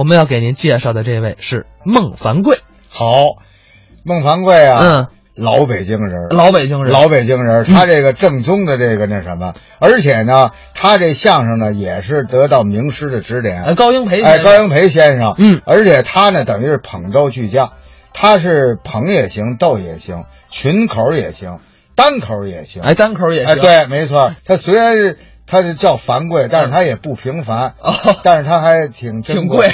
我们要给您介绍的这位是孟凡贵。好，孟凡贵啊，嗯，老北京人，老北京人，老北京人，他这个正宗的这个那什么，而且呢，他这相声呢也是得到名师的指点，呃高英培，哎，高英培先生，嗯，而且他呢等于是捧逗俱佳，他是捧也行，逗也行，群口也行，单口也行，哎，单口也哎，行，对，没错，他虽然是他就叫樊贵，但是他也不平凡，哦，但是他还挺挺贵，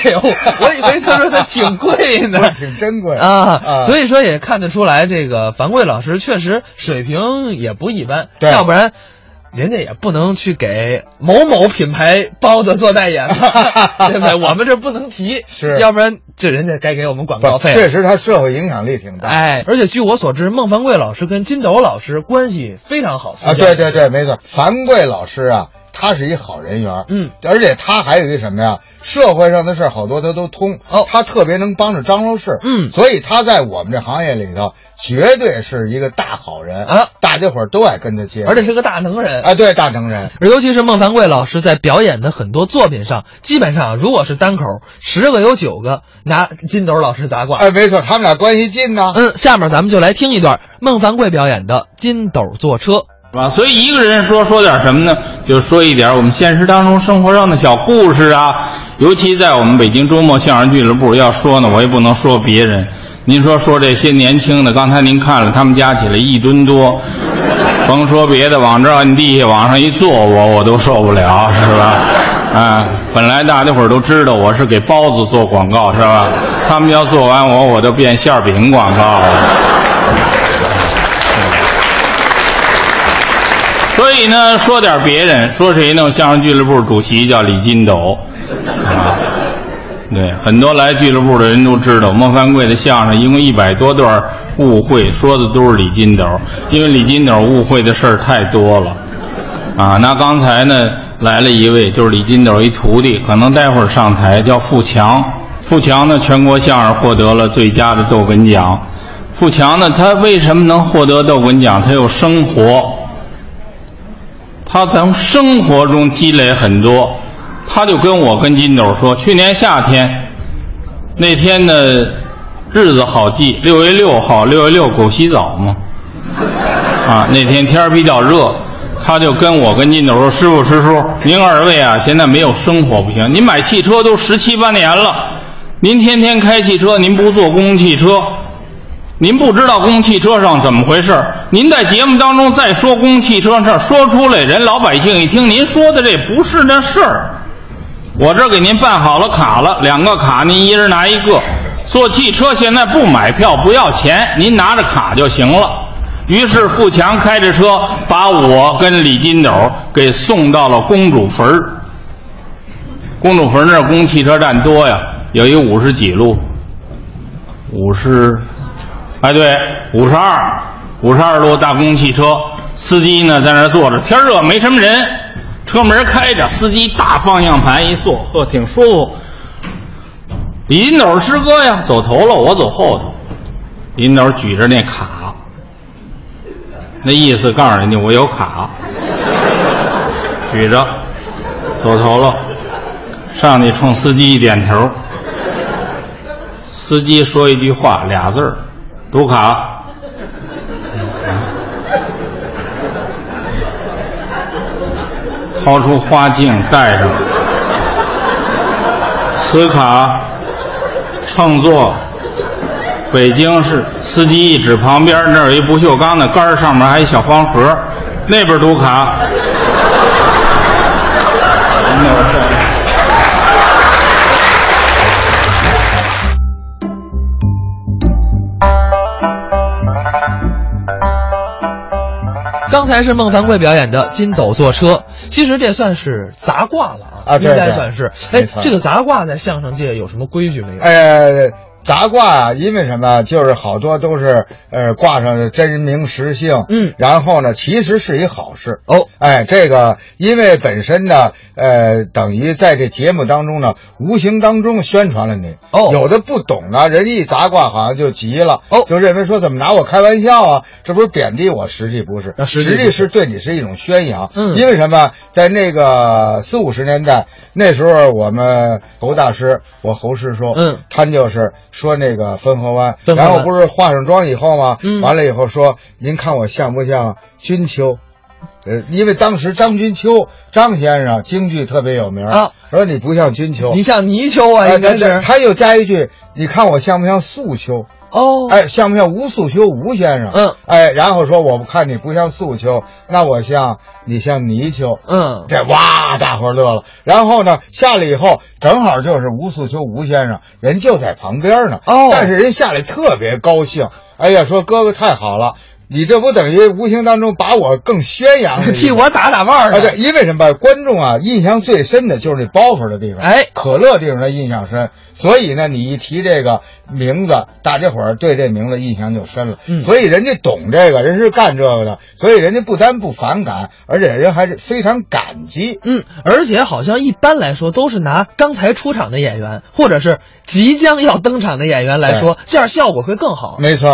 我以为他说他挺贵呢，挺珍贵。啊，啊。所以说也看得出来，这个樊贵老师确实水平也不一般，要不然。人家也不能去给某某品牌包子做代言吧，对不对？我们这不能提，是要不然这人家该给我们广告，费。确实他社会影响力挺大。哎，而且据我所知，孟凡贵老师跟金斗老师关系非常好啊，对对对，没错，凡贵老师啊，他是一好人缘，嗯，而且他还有一什么呀？社会上的事儿好多他都通，哦他特别能帮着张罗事，嗯所以他在我们这行业里头绝对是一个大好人啊，大家伙儿都爱跟他接，而且是个大能人。啊，对，大能人，而尤其是孟凡贵老师在表演的很多作品上，基本上如果是单口，十个有九个拿金斗老师砸挂。哎，没错，他们俩关系近呢。嗯，下面咱们就来听一段孟凡贵表演的《金斗坐车》。是吧？所以一个人说说点什么呢？就说一点我们现实当中生活上的小故事啊。尤其在我们北京周末相声俱乐部要说呢，我也不能说别人。您说说这些年轻的，刚才您看了，他们加起来一吨多，甭说别的，往这儿按地下往上一坐，我我都受不了，是吧？啊，本来大家伙都知道我是给包子做广告，是吧？他们要做完我，我就变馅饼广告了。所以呢，说点别人，说谁呢？相声俱乐部主席叫李金斗，啊，对，很多来俱乐部的人都知道，孟凡贵的相声一共一百多段误会，说的都是李金斗，因为李金斗误会的事儿太多了，啊，那刚才呢来了一位，就是李金斗一徒弟，可能待会儿上台，叫富强，富强呢全国相声获得了最佳的逗哏奖，富强呢他为什么能获得逗哏奖？他有生活。他从生活中积累很多，他就跟我跟金斗说，去年夏天那天呢日子好记，六月六号，六月六狗洗澡嘛，啊，那天天儿比较热，他就跟我跟金斗说，师傅师叔，您二位啊现在没有生活不行，您买汽车都十七八年了，您天天开汽车，您不坐公共汽车。您不知道公共汽车上怎么回事您在节目当中再说公共汽车这说出来，人老百姓一听您说的这不是那事儿。我这给您办好了卡了，两个卡您一人拿一个。坐汽车现在不买票不要钱，您拿着卡就行了。于是富强开着车把我跟李金斗给送到了公主坟儿公主坟那儿公汽车站多呀，有一五十几路，五十。哎，对，五十二，五十二路大公共汽车，司机呢在那坐着，天热没什么人，车门开着，司机大方向盘一坐，呵，挺舒服。李金斗师哥呀，走头了，我走后头。李金斗举着那卡，那意思告诉人家我有卡，举着，走头了，上去冲司机一点头。司机说一句话，俩字儿。读卡，掏出花镜戴上，此卡乘坐北京市。司机一指旁边那儿有一不锈钢的杆，上面还有一小方盒，那边读卡。刚才是孟凡贵表演的《金斗坐车》，其实这算是杂挂了啊，啊应该算是。哎这个杂挂在相声界有什么规矩没有？呃，杂卦啊，因为什么？就是好多都是呃挂上真名实姓，嗯然后呢，其实是一好事。哦，哎，这个因为本身呢，呃，等于在这节目当中呢，无形当中宣传了你。哦有的不懂呢，人家一杂卦好像就急了，哦就认为说怎么拿我开玩笑啊？这不是贬低我，实际不是，啊实际不是际是对你是一种宣扬。嗯因为什么？在那个四五十年代，那时候我们侯大师，我侯师叔，嗯，他就是说那个汾河湾，然后不是化上妆以后吗？嗯完了以后说，您看我像不像君秋？呃，因为当时张君秋张先生京剧特别有名啊，说你不像君秋，你像泥鳅啊，哎应该是他又加一句，你看我像不像素秋？哦，哎，像不像吴素秋吴先生？嗯，哎，然后说我看你不像素秋，那我像你像泥鳅。嗯，这哇，大伙乐了。然后呢，下来以后正好就是吴素秋吴先生，人就在旁边呢。哦但是人下来特别高兴，哎呀，说哥哥太好了，你这不等于无形当中把我更宣扬了 替我打打腕儿啊，对，因为什么？观众啊，印象最深的就是那包袱的地方，哎可乐地方他印象深，所以呢，你一提这个名字，大家伙儿对这名字印象就深了。嗯所以人家懂这个，人是干这个的，所以人家不单不反感，而且人还是非常感激。嗯，而且好像一般来说都是拿刚才出场的演员，或者是即将要登场的演员来说，这样效果会更好。没错。